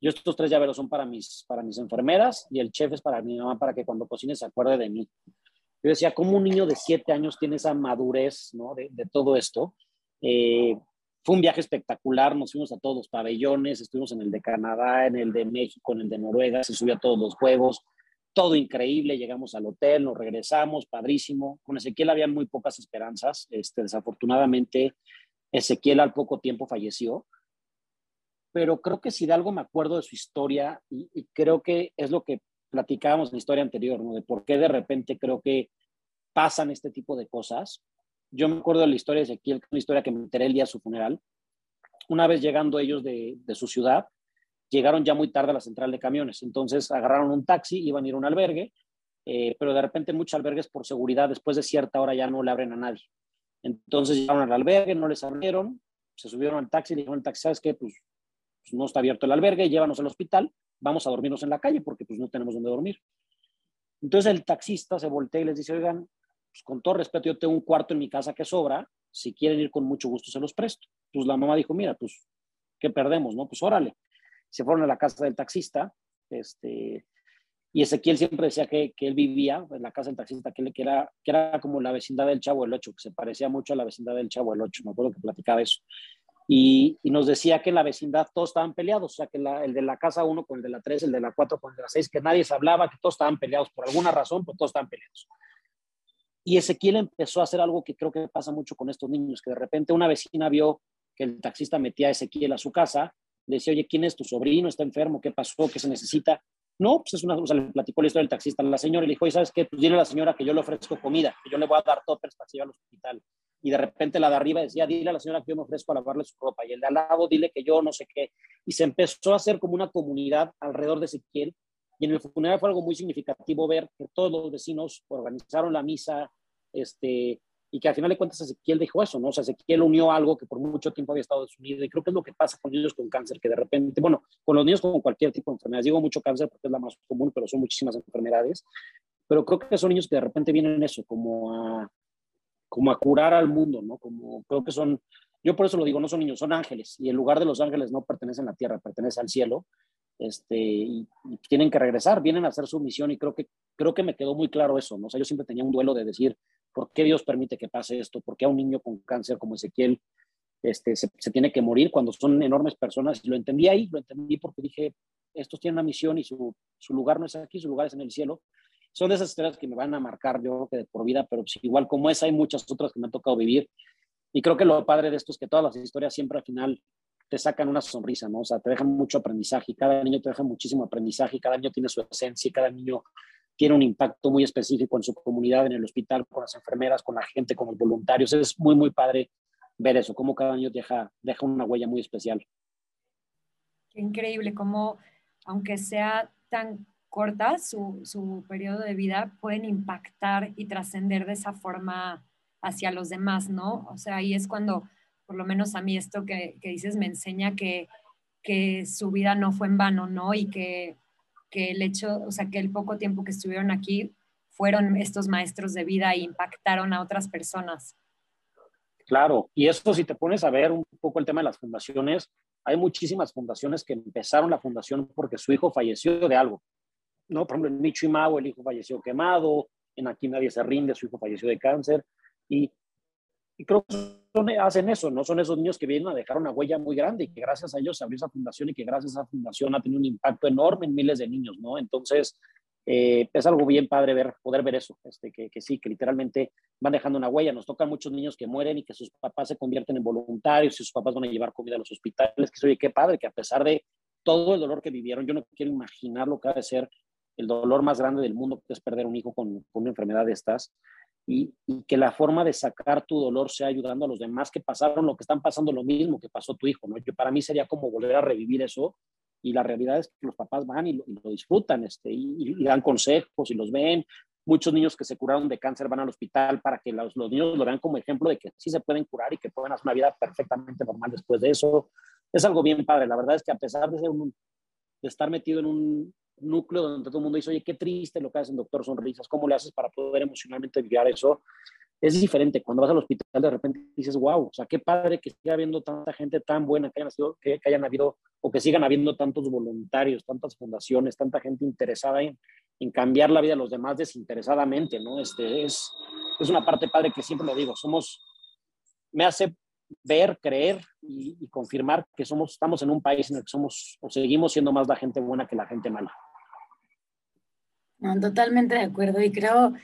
Yo estos tres llaveros son para mis, para mis enfermeras y el chef es para mi mamá, para que cuando cocine se acuerde de mí. Yo decía, ¿cómo un niño de siete años tiene esa madurez ¿no? de, de todo esto? Eh, fue un viaje espectacular, nos fuimos a todos los pabellones, estuvimos en el de Canadá, en el de México, en el de Noruega, se subió a todos los juegos, todo increíble, llegamos al hotel, nos regresamos, padrísimo. Con Ezequiel habían muy pocas esperanzas, este, desafortunadamente Ezequiel al poco tiempo falleció, pero creo que si de algo me acuerdo de su historia y, creo que es lo que platicábamos en la historia anterior, ¿no? de por qué de repente creo que pasan este tipo de cosas. Yo me acuerdo de la historia de Ezequiel, una historia que me enteré el día de su funeral. Una vez llegando ellos de, de su ciudad, llegaron ya muy tarde a la central de camiones. Entonces agarraron un taxi, iban a ir a un albergue, eh, pero de repente muchos albergues por seguridad después de cierta hora ya no le abren a nadie. Entonces llegaron al albergue, no les abrieron, se subieron al taxi y dijeron al taxi, ¿sabes qué? Pues, pues, no está abierto el albergue, llévanos al hospital, vamos a dormirnos en la calle porque pues no tenemos dónde dormir. Entonces el taxista se voltea y les dice, oigan, pues con todo respeto, yo tengo un cuarto en mi casa que sobra, si quieren ir con mucho gusto se los presto. Pues la mamá dijo, mira, pues, ¿qué perdemos? No, pues órale se fueron a la casa del taxista, este, y Ezequiel siempre decía que, que él vivía en la casa del taxista, que, que, era, que era como la vecindad del Chavo del Ocho, que se parecía mucho a la vecindad del Chavo del Ocho, me acuerdo que platicaba eso. Y, nos decía que en la vecindad todos estaban peleados, o sea, que el de la casa 1 con el de la 3, el de la 4 con el de la 6, que nadie se hablaba, que todos estaban peleados por alguna razón, pues todos estaban peleados. Y Ezequiel empezó a hacer algo que creo que pasa mucho con estos niños, que de repente una vecina vio que el taxista metía a Ezequiel a su casa le decía, oye, ¿quién es tu sobrino? ¿Está enfermo? ¿Qué pasó? ¿Qué se necesita? No, pues es una, o sea, le platicó la historia del taxista a la señora y le dijo, oye, ¿sabes qué? Pues dile a la señora que yo le ofrezco comida, que yo le voy a dar toppers para que al hospital. Y de repente la de arriba decía, dile a la señora que yo me ofrezco a lavarle su ropa. Y el de al lado, dile que yo no sé qué. Y se empezó a hacer como una comunidad alrededor de Ezequiel. Y en el funeral fue algo muy significativo ver que todos los vecinos organizaron la misa, este, y que al final de cuentas Ezequiel dijo eso, ¿no? O sea, Ezequiel unió algo que por mucho tiempo había estado desunido y creo que es lo que pasa con niños con cáncer, que de repente, bueno, con los niños con cualquier tipo de enfermedad, digo mucho cáncer porque es la más común, pero son muchísimas enfermedades, pero creo que son niños que de repente vienen eso, como a, como a curar al mundo, ¿no? Como creo que son, yo por eso lo digo, no son niños, son ángeles, y el lugar de los ángeles no pertenece a la tierra, pertenece al cielo, este, y, tienen que regresar, vienen a hacer su misión, y creo que, creo que me quedó muy claro eso, ¿no? O sea, yo siempre tenía un duelo de decir, ¿por qué Dios permite que pase esto? ¿Por qué a un niño con cáncer como Ezequiel este, se, tiene que morir cuando son enormes personas? Y lo entendí ahí, lo entendí porque dije, estos tienen una misión y su, su lugar no es aquí, su lugar es en el cielo, son esas historias que me van a marcar, yo creo que de por vida, pero igual como esa hay muchas otras que me han tocado vivir. Y creo que lo padre de esto es que todas las historias siempre al final te sacan una sonrisa, ¿no? O sea, te dejan mucho aprendizaje y cada niño te deja muchísimo aprendizaje y cada niño tiene su esencia y cada niño tiene un impacto muy específico en su comunidad, en el hospital, con las enfermeras, con la gente, con los voluntarios. Es muy, muy padre ver eso, cómo cada niño deja, deja una huella muy especial. Increíble, cómo, aunque sea tan corta su, su periodo de vida, pueden impactar y trascender de esa forma hacia los demás, ¿no? O sea, ahí es cuando, por lo menos a mí esto que, que dices me enseña que, que, su vida no fue en vano, ¿no? Y que, que, el hecho, o sea, que el poco tiempo que estuvieron aquí fueron estos maestros de vida e impactaron a otras personas. Claro, y eso si te pones a ver un poco el tema de las fundaciones, hay muchísimas fundaciones que empezaron la fundación porque su hijo falleció de algo. ¿no? Por ejemplo, en Micho Mao el hijo falleció quemado, en Aquí Nadie se rinde, su hijo falleció de cáncer, y, creo que hacen eso, ¿no? Son esos niños que vienen a dejar una huella muy grande y que gracias a ellos se abrió esa fundación y que gracias a esa fundación ha tenido un impacto enorme en miles de niños, ¿no? Entonces, eh, es algo bien padre ver, poder ver eso, este, que, que, sí, que literalmente van dejando una huella. Nos tocan muchos niños que mueren y que sus papás se convierten en voluntarios y sus papás van a llevar comida a los hospitales, que oye, qué padre, que a pesar de todo el dolor que vivieron, yo no quiero imaginar lo que ha de ser el dolor más grande del mundo, que es perder un hijo con, una enfermedad de estas, y, que la forma de sacar tu dolor sea ayudando a los demás que pasaron lo que están pasando, lo mismo que pasó tu hijo, ¿no? Yo, para mí sería como volver a revivir eso, y la realidad es que los papás van y lo, disfrutan, este, y, dan consejos y los ven. Muchos niños que se curaron de cáncer van al hospital para que los, los niños lo vean como ejemplo de que sí se pueden curar y que pueden hacer una vida perfectamente normal después de eso. Es algo bien padre. La verdad es que a pesar de estar metido en un, núcleo donde todo el mundo dice, oye, qué triste lo que hace el doctor Sonrisas, ¿cómo le haces para poder emocionalmente vivir eso? Es diferente. Cuando vas al hospital, de repente dices, wow, o sea, qué padre que siga habiendo tanta gente tan buena, que hayan, sido, que, hayan habido o que sigan habiendo tantos voluntarios, tantas fundaciones, tanta gente interesada en, en cambiar la vida de los demás desinteresadamente, ¿no? Este es, es una parte padre que siempre lo digo, somos, me hace ver, creer y, confirmar que somos, estamos en un país en el que somos o seguimos siendo más la gente buena que la gente mala. Totalmente de acuerdo y creo,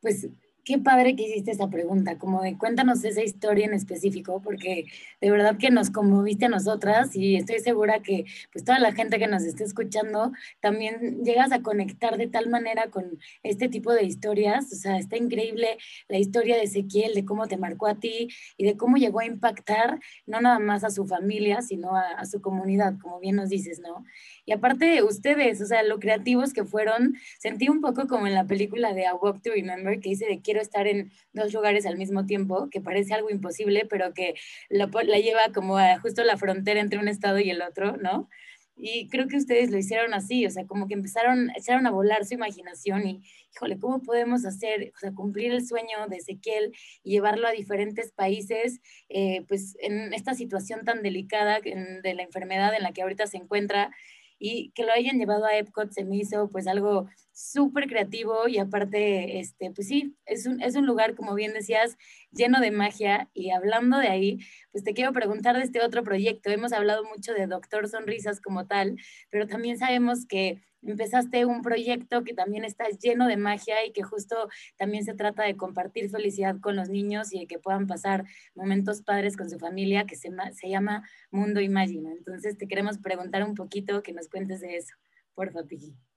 pues Qué padre que hiciste esa pregunta, como de cuéntanos esa historia en específico, porque de verdad que nos conmoviste a nosotras y estoy segura que pues toda la gente que nos esté escuchando también llegas a conectar de tal manera con este tipo de historias. O sea, está increíble la historia de Ezequiel, de cómo te marcó a ti y de cómo llegó a impactar no nada más a su familia, sino a, a su comunidad, como bien nos dices, ¿no? Y aparte ustedes, o sea, lo creativos que fueron, sentí un poco como en la película de A Walk to Remember, que dice de quiero estar en dos lugares al mismo tiempo, que parece algo imposible, pero que la, lleva como a justo la frontera entre un estado y el otro, ¿no? Y creo que ustedes lo hicieron así, o sea, como que empezaron, echaron a volar su imaginación y, híjole, ¿cómo podemos hacer, o sea, cumplir el sueño de Ezequiel y llevarlo a diferentes países, eh, pues en esta situación tan delicada de la enfermedad en la que ahorita se encuentra? Y que lo hayan llevado a Epcot se me hizo pues algo súper creativo y aparte, este, pues sí, es un, es un lugar, como bien decías, lleno de magia y hablando de ahí, pues te quiero preguntar de este otro proyecto. Hemos hablado mucho de Doctor Sonrisas como tal, pero también sabemos que empezaste un proyecto que también está lleno de magia y que justo también se trata de compartir felicidad con los niños y de que puedan pasar momentos padres con su familia, que se, se llama Mundo Imagina. Entonces te queremos preguntar un poquito que nos cuentes de eso. Por favor,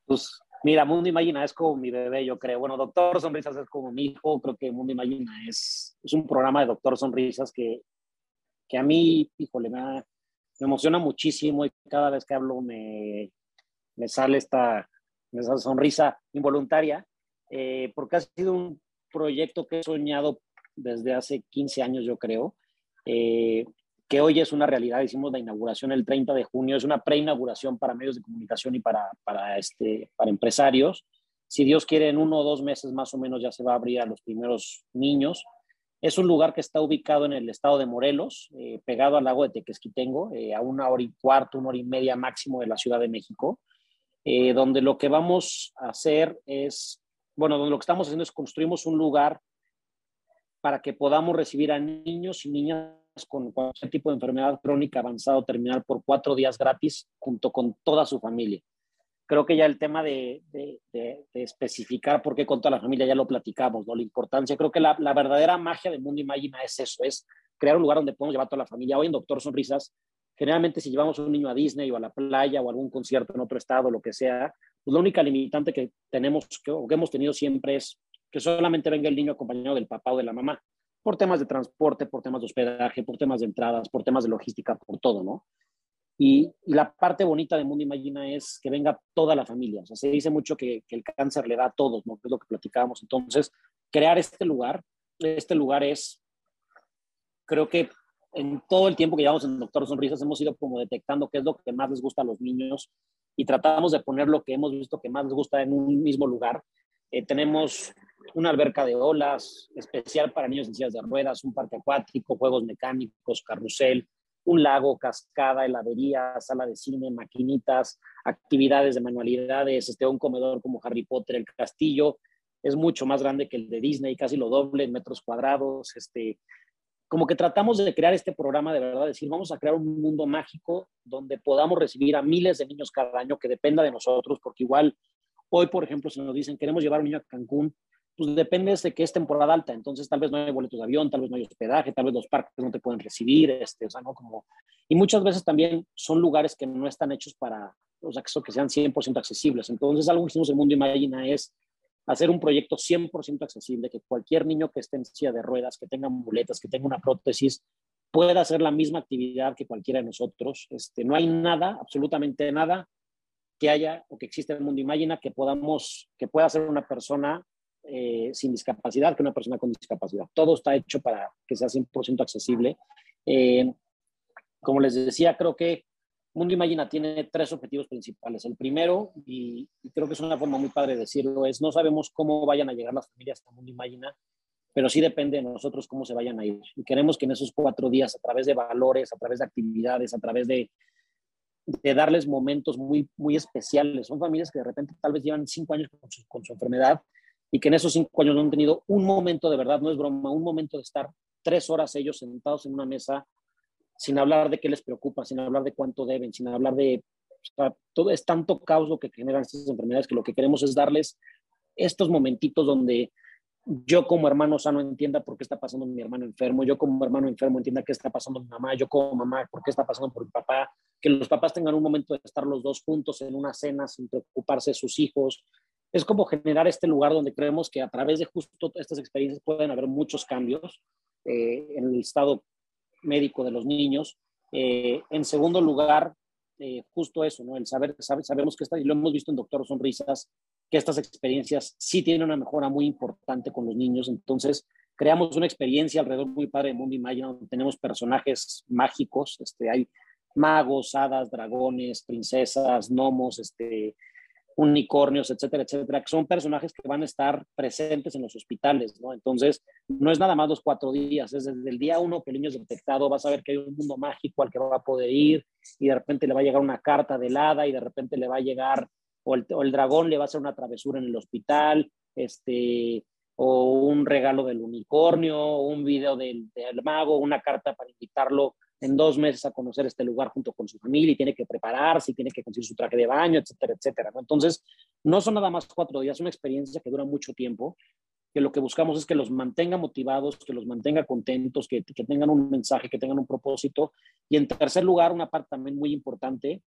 Pues mira, Mundo Imagina es como mi bebé, yo creo. Bueno, Doctor Sonrisas es como mi hijo. Creo que Mundo Imagina es, es un programa de Doctor Sonrisas que, que a mí, híjole, me, me emociona muchísimo y cada vez que hablo me, me sale esta, sonrisa involuntaria, eh, porque ha sido un proyecto que he soñado desde hace 15 años, yo creo, eh, que hoy es una realidad. Hicimos la inauguración el 30 de junio, es una preinauguración para medios de comunicación y para, para, este, para empresarios. Si Dios quiere, en uno o dos meses más o menos ya se va a abrir a los primeros niños. Es un lugar que está ubicado en el estado de Morelos, eh, pegado al lago de Tequesquitengo, eh, a una hora y cuarto, una hora y media máximo de la Ciudad de México, eh, donde lo que vamos a hacer es, bueno, donde lo que estamos haciendo es construimos un lugar para que podamos recibir a niños y niñas con cualquier tipo de enfermedad crónica avanzada o terminal por cuatro días gratis junto con toda su familia. Creo que ya el tema de, especificar por qué con toda la familia ya lo platicamos, ¿no? La importancia, creo que la, verdadera magia del mundo Imagina es eso, es crear un lugar donde podemos llevar a toda la familia. Hoy en Doctor Sonrisas, generalmente si llevamos un niño a Disney o a la playa o a algún concierto en otro estado, lo que sea, pues la única limitante que tenemos que, o que hemos tenido siempre es que solamente venga el niño acompañado del papá o de la mamá por temas de transporte, por temas de hospedaje, por temas de entradas, por temas de logística, por todo, ¿no? Y, la parte bonita de Mundo Imagina es que venga toda la familia. O sea, se dice mucho que, el cáncer le da a todos, ¿no? Que es lo que platicábamos. Entonces, crear este lugar, este lugar es, creo que en todo el tiempo que llevamos en Doctor Sonrisas hemos ido como detectando qué es lo que más les gusta a los niños y tratamos de poner lo que hemos visto que más les gusta en un mismo lugar. Eh, tenemos una alberca de olas especial para niños en sillas de ruedas, un parque acuático, juegos mecánicos, carrusel, un lago, cascada, heladería, sala de cine, maquinitas, actividades de manualidades, este, un comedor como Harry Potter, el castillo, es mucho más grande que el de Disney, casi lo doble en metros cuadrados, este, como que tratamos de crear este programa de verdad, decir, vamos a crear un mundo mágico donde podamos recibir a miles de niños cada año que dependa de nosotros, porque igual hoy, por ejemplo, se nos dicen, queremos llevar un niño a Cancún, pues depende de que es temporada alta, entonces tal vez no hay boletos de avión, tal vez no hay hospedaje, tal vez los parques no te pueden recibir, este, o sea, ¿no? Como, y muchas veces también son lugares que no están hechos para, o sea, que, sean 100% accesibles. Entonces, algo que hicimos en Mundo Imagina es hacer un proyecto 100% accesible, que cualquier niño que esté en silla de ruedas, que tenga muletas, que tenga una prótesis, pueda hacer la misma actividad que cualquiera de nosotros. Este, no hay nada, absolutamente nada, que haya o que exista en el mundo Imagina que podamos, que pueda hacer una persona eh, sin discapacidad que una persona con discapacidad. Todo está hecho para que sea 100% accesible. Eh, como les decía, creo que Mundo Imagina tiene tres objetivos principales. El primero, y, creo que es una forma muy padre de decirlo, es no sabemos cómo vayan a llegar las familias a Mundo Imagina, pero sí depende de nosotros cómo se vayan a ir. Y queremos que en esos cuatro días, a través de valores, a través de actividades, a través de, de darles momentos muy, muy especiales. Son familias que de repente tal vez llevan cinco años con su, con su enfermedad y que en esos cinco años no han tenido un momento de verdad, no es broma, un momento de estar tres horas ellos sentados en una mesa sin hablar de qué les preocupa, sin hablar de cuánto deben, sin hablar de... todo es tanto caos lo que generan estas enfermedades que lo que queremos es darles estos momentitos donde yo como hermano sano entienda por qué está pasando mi hermano enfermo, yo como hermano enfermo entienda qué está pasando mi mamá, yo como mamá por qué está pasando por mi papá, que los papás tengan un momento de estar los dos juntos en una cena sin preocuparse de sus hijos, es como generar este lugar donde creemos que a través de justo estas experiencias pueden haber muchos cambios eh, en el estado médico de los niños. Eh, en segundo lugar, eh, justo eso, ¿no? El saber, sabemos que está, y lo hemos visto en Doctor Sonrisas, que estas experiencias sí tienen una mejora muy importante con los niños. Entonces, creamos una experiencia alrededor muy padre de Mundo Imagina, donde tenemos personajes mágicos, este, hay magos, hadas, dragones, princesas, gnomos, este, unicornios, etcétera, etcétera, que son personajes que van a estar presentes en los hospitales, ¿no? Entonces, no es nada más los cuatro días, es desde el día uno que el niño es detectado, vas a ver que hay un mundo mágico al que va a poder ir y de repente le va a llegar una carta de helada y de repente le va a llegar, o el, o el dragón le va a hacer una travesura en el hospital, este, o un regalo del unicornio, un video del, del mago, una carta para invitarlo en dos meses a conocer este lugar junto con su familia y tiene que prepararse y tiene que conseguir su traje de baño, etcétera, etcétera. Entonces, no son nada más cuatro días, es una experiencia que dura mucho tiempo, que lo que buscamos es que los mantenga motivados, que los mantenga contentos, que, que tengan un mensaje, que tengan un propósito. Y en tercer lugar, una parte también muy importante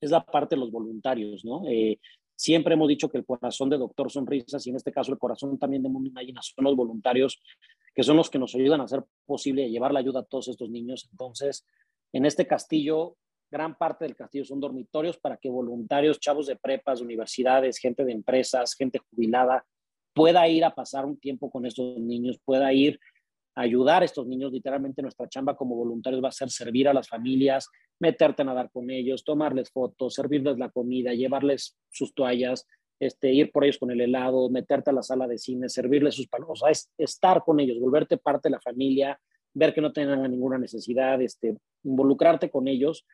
es la parte de los voluntarios, ¿no? Eh, siempre hemos dicho que el corazón de Doctor Sonrisas y en este caso el corazón también de Mundo Imagina son los voluntarios que son los que nos ayudan a hacer posible llevar la ayuda a todos estos niños. Entonces, en este castillo, gran parte del castillo son dormitorios para que voluntarios, chavos de prepas, universidades, gente de empresas, gente jubilada, pueda ir a pasar un tiempo con estos niños, pueda ir ayudar a estos niños. Literalmente nuestra chamba como voluntarios va a ser servir a las familias, meterte a nadar con ellos, tomarles fotos, servirles la comida, llevarles sus toallas, este, ir por ellos con el helado, meterte a la sala de cine, servirles sus palos, o sea, es estar con ellos, volverte parte de la familia, ver que no tengan ninguna necesidad, este, involucrarte con ellos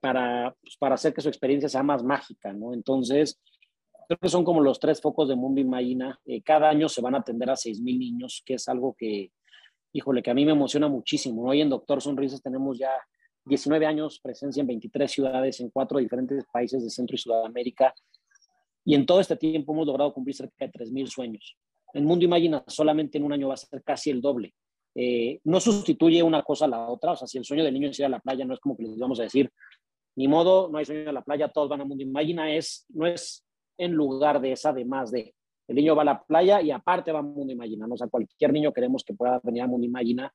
para, pues, para hacer que su experiencia sea más mágica, ¿no? Entonces, creo que son como los tres focos de Mundo Imagina. Eh, cada año se van a atender a 6.000 niños, que es algo que, híjole, que a mí me emociona muchísimo. Hoy en Doctor Sonrisas tenemos ya 19 años, presencia en 23 ciudades, en cuatro diferentes países de Centro y Sudamérica. Y en todo este tiempo hemos logrado cumplir cerca de 3.000 sueños. En Mundo Imagina solamente en un año va a ser casi el doble. Eh, no sustituye una cosa a la otra. O sea, si el sueño del niño es ir a la playa, no es como que les vamos a decir, ni modo, no hay sueño a la playa, todos van a Mundo Imagina. Es, no es en lugar de esa de más de. El niño va a la playa y aparte va a Mundo Imagina. O sea, cualquier niño queremos que pueda venir a Mundo Imagina.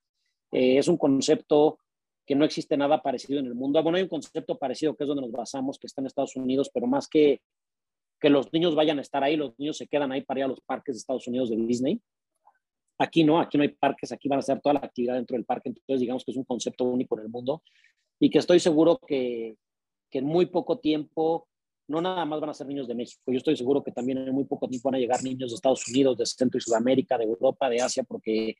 Eh, es un concepto que no existe nada parecido en el mundo. Bueno, hay un concepto parecido que es donde nos basamos, que está en Estados Unidos, pero más que que los niños vayan a estar ahí, los niños se quedan ahí para ir a los parques de Estados Unidos de Disney. Aquí no, aquí no hay parques, aquí van a hacer toda la actividad dentro del parque, entonces digamos que es un concepto único en el mundo y que estoy seguro que, que en muy poco tiempo no nada más van a ser niños de México, yo estoy seguro que también en muy poco tiempo van a llegar niños de Estados Unidos, de Centro y Sudamérica, de Europa, de Asia, porque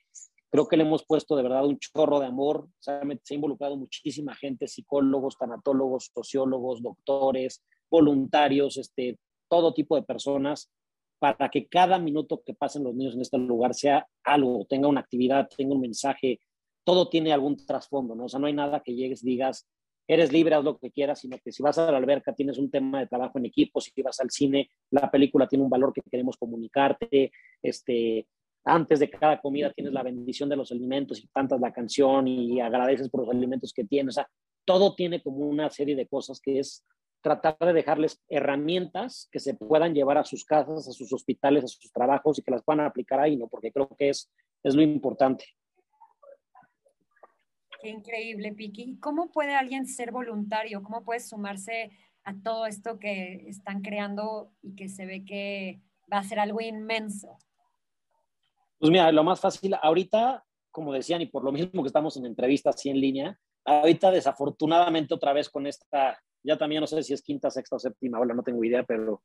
Creo que le hemos puesto de verdad un chorro de amor. se ha involucrado muchísima gente, psicólogos, tanatólogos, sociólogos, doctores, voluntarios, este, todo tipo de personas, para que cada minuto que pasen los niños en este lugar sea algo, tenga una actividad, tenga un mensaje. Todo tiene algún trasfondo, ¿no? O sea, no hay nada que llegues digas, eres libre, haz lo que quieras, sino que si vas a la alberca tienes un tema de trabajo en equipo, si vas al cine, la película tiene un valor que queremos comunicarte, este, antes de cada comida tienes la bendición de los alimentos y cantas la canción y agradeces por los alimentos que tienes. O sea, todo tiene como una serie de cosas que es tratar de dejarles herramientas que se puedan llevar a sus casas, a sus hospitales, a sus trabajos y que las puedan aplicar ahí, ¿no? Porque creo que es, es lo importante. Qué increíble, Piki. ¿Cómo puede alguien ser voluntario? ¿Cómo puede sumarse a todo esto que están creando y que se ve que va a ser algo inmenso? Pues mira, lo más fácil, ahorita, como decían, y por lo mismo que estamos en entrevistas así en línea, ahorita desafortunadamente otra vez con esta, ya también no sé si es quinta, sexta o séptima ahora no tengo idea, pero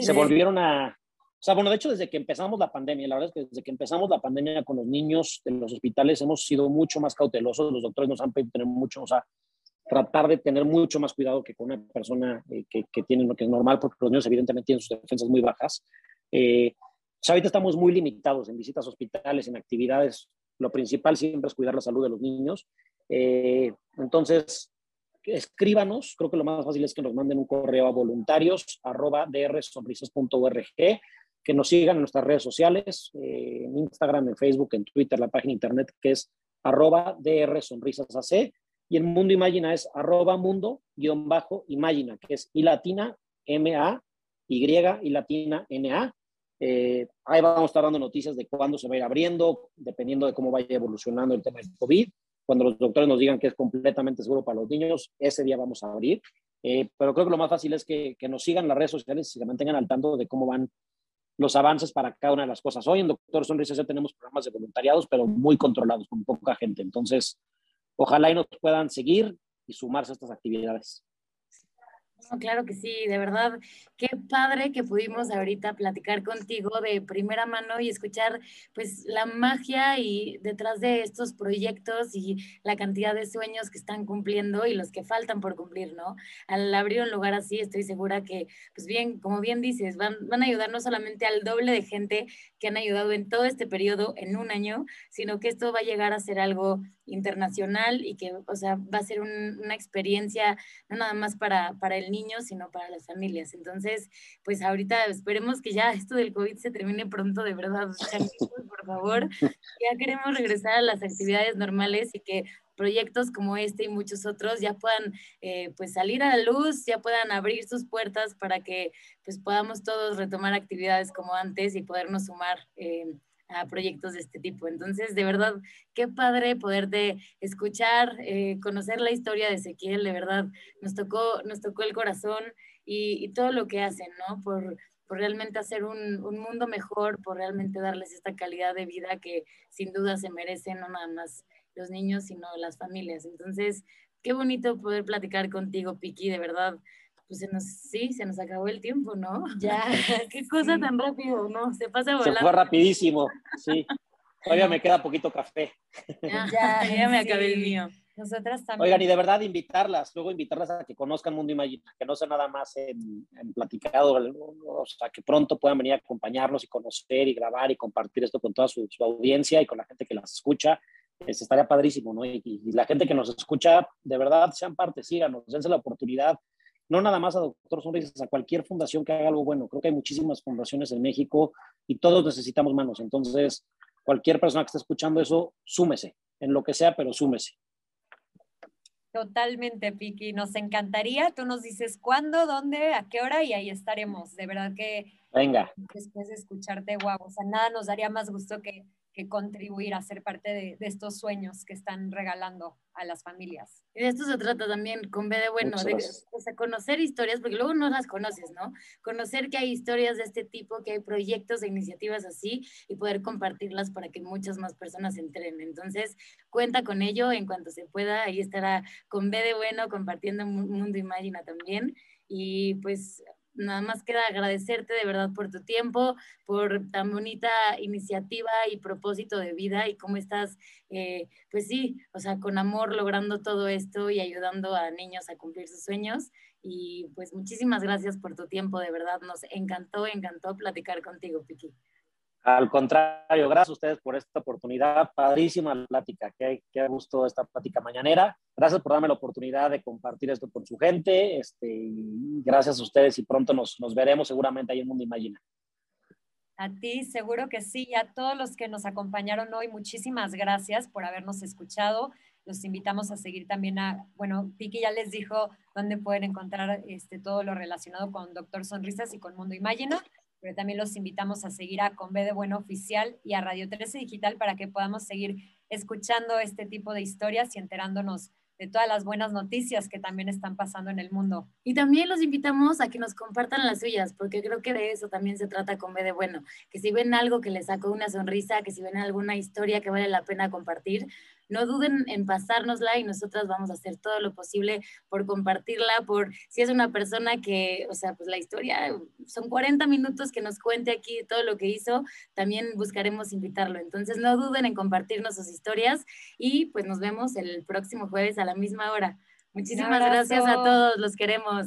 se volvieron a... O sea, bueno, de hecho, desde que empezamos la pandemia, la verdad es que desde que empezamos la pandemia con los niños en los hospitales hemos sido mucho más cautelosos, los doctores nos han pedido tener mucho, o sea, tratar de tener mucho más cuidado que con una persona eh, que, que, tiene lo que es normal, porque los niños evidentemente tienen sus defensas muy bajas. Eh, ahorita estamos muy limitados en visitas a hospitales, en actividades. Lo principal siempre es cuidar la salud de los niños. Eh, entonces, escríbanos. Creo que lo más fácil es que nos manden un correo a voluntarios arroba drsonrisas.org, que nos sigan en nuestras redes sociales, eh, en Instagram, en Facebook, en Twitter, la página internet que es arroba drsonrisasac y el Mundo Imagina es arroba mundo guion bajo imagina, que es y latina M A Y y latina N A eh, ahí vamos a estar dando noticias de cuándo se va a ir abriendo, dependiendo de cómo vaya evolucionando el tema del COVID. Cuando los doctores nos digan que es completamente seguro para los niños, ese día vamos a abrir. Eh, pero creo que lo más fácil es que, que, nos sigan las redes sociales y se mantengan al tanto de cómo van los avances para cada una de las cosas. Hoy en Doctor Sonrisas ya tenemos programas de voluntariados, pero muy controlados, con poca gente. Entonces, ojalá y nos puedan seguir y sumarse a estas actividades claro que sí, de verdad, qué padre que pudimos ahorita platicar contigo de primera mano y escuchar pues la magia y detrás de estos proyectos y la cantidad de sueños que están cumpliendo y los que faltan por cumplir, ¿no? Al abrir un lugar así, estoy segura que, pues bien, como bien dices, van, van a ayudar no solamente al doble de gente que han ayudado en todo este periodo, en un año, sino que esto va a llegar a ser algo internacional y que, o sea, va a ser una experiencia no nada más para, para el niño, sino para las familias. Entonces, pues ahorita esperemos que ya esto del COVID se termine pronto, de verdad, por favor. Ya queremos regresar a las actividades normales y que proyectos como este y muchos otros ya puedan eh, pues salir a la luz, ya puedan abrir sus puertas para que pues podamos todos retomar actividades como antes y podernos sumar eh, a proyectos de este tipo. Entonces, de verdad, qué padre poderte escuchar, eh, conocer la historia de Ezequiel, de verdad, nos tocó, nos tocó el corazón y, todo lo que hacen, ¿no? Por, por realmente hacer un, un, mundo mejor, por realmente darles esta calidad de vida que sin duda se merecen, no nada más los niños, sino las familias. Entonces, qué bonito poder platicar contigo, Piki, de verdad. pues se nos, sí, se nos acabó el tiempo, ¿no? Ya. Qué cosa tan rápido, ¿no? Se pasa volando. Se fue rapidísimo, sí. Todavía me queda poquito café. Ya, ya, ya me acabé el mío. Nosotras también. Oigan, y de verdad invitarlas, luego invitarlas a que conozcan Mundo Imagina, que no sea nada más en, en, platicado, o sea, que pronto puedan venir a acompañarnos y conocer y grabar y compartir esto con toda su, su audiencia y con la gente que las escucha. Es, estaría padrísimo, ¿no? Y, y, la gente que nos escucha, de verdad, sean parte, síganos, dense la oportunidad, no nada más a Doctor Sonrisas, a cualquier fundación que haga algo bueno. Creo que hay muchísimas fundaciones en México y todos necesitamos manos. Entonces, cualquier persona que esté escuchando eso, súmese, en lo que sea, pero súmese. Totalmente, Piki. Nos encantaría. Tú nos dices cuándo, dónde, a qué hora y ahí estaremos. De verdad que. Venga. Después de escucharte, guau. O sea, nada nos daría más gusto que, que contribuir a ser parte de, de, estos sueños que están regalando a las familias. Y de esto se trata también con B de bueno, de, o sea, conocer historias, porque luego no las conoces, ¿no? Conocer que hay historias de este tipo, que hay proyectos e iniciativas así y poder compartirlas para que muchas más personas entren. Entonces, cuenta con ello en cuanto se pueda. Ahí estará con B de bueno compartiendo Mundo Imagina también. Y pues nada más queda agradecerte de verdad por tu tiempo, por tan bonita iniciativa y propósito de vida y cómo estás, eh, pues sí, o sea, con amor logrando todo esto y ayudando a niños a cumplir sus sueños. Y pues muchísimas gracias por tu tiempo, de verdad, nos encantó, encantó platicar contigo, Piqui. Al contrario, gracias a ustedes por esta oportunidad. Padrísima plática. Qué, qué gusto esta plática mañanera. Gracias por darme la oportunidad de compartir esto con su gente. Este, gracias a ustedes y pronto nos, nos veremos seguramente ahí en Mundo Imagina. A ti, seguro que sí. Y a todos los que nos acompañaron hoy, muchísimas gracias por habernos escuchado. Los invitamos a seguir también a, bueno, Piki ya les dijo dónde pueden encontrar este, todo lo relacionado con Doctor Sonrisas y con Mundo Imagina pero también los invitamos a seguir a Con B de Bueno Oficial y a Radio 13 Digital para que podamos seguir escuchando este tipo de historias y enterándonos de todas las buenas noticias que también están pasando en el mundo. Y también los invitamos a que nos compartan las suyas, porque creo que de eso también se trata con B de bueno, que si ven algo que les sacó una sonrisa, que si ven alguna historia que vale la pena compartir, no duden en pasárnosla y nosotras vamos a hacer todo lo posible por compartirla, por si es una persona que, o sea, pues la historia, son 40 minutos que nos cuente aquí todo lo que hizo, también buscaremos invitarlo. Entonces no duden en compartirnos sus historias y pues nos vemos el próximo jueves a la misma hora. Muchísimas gracias a todos, los queremos.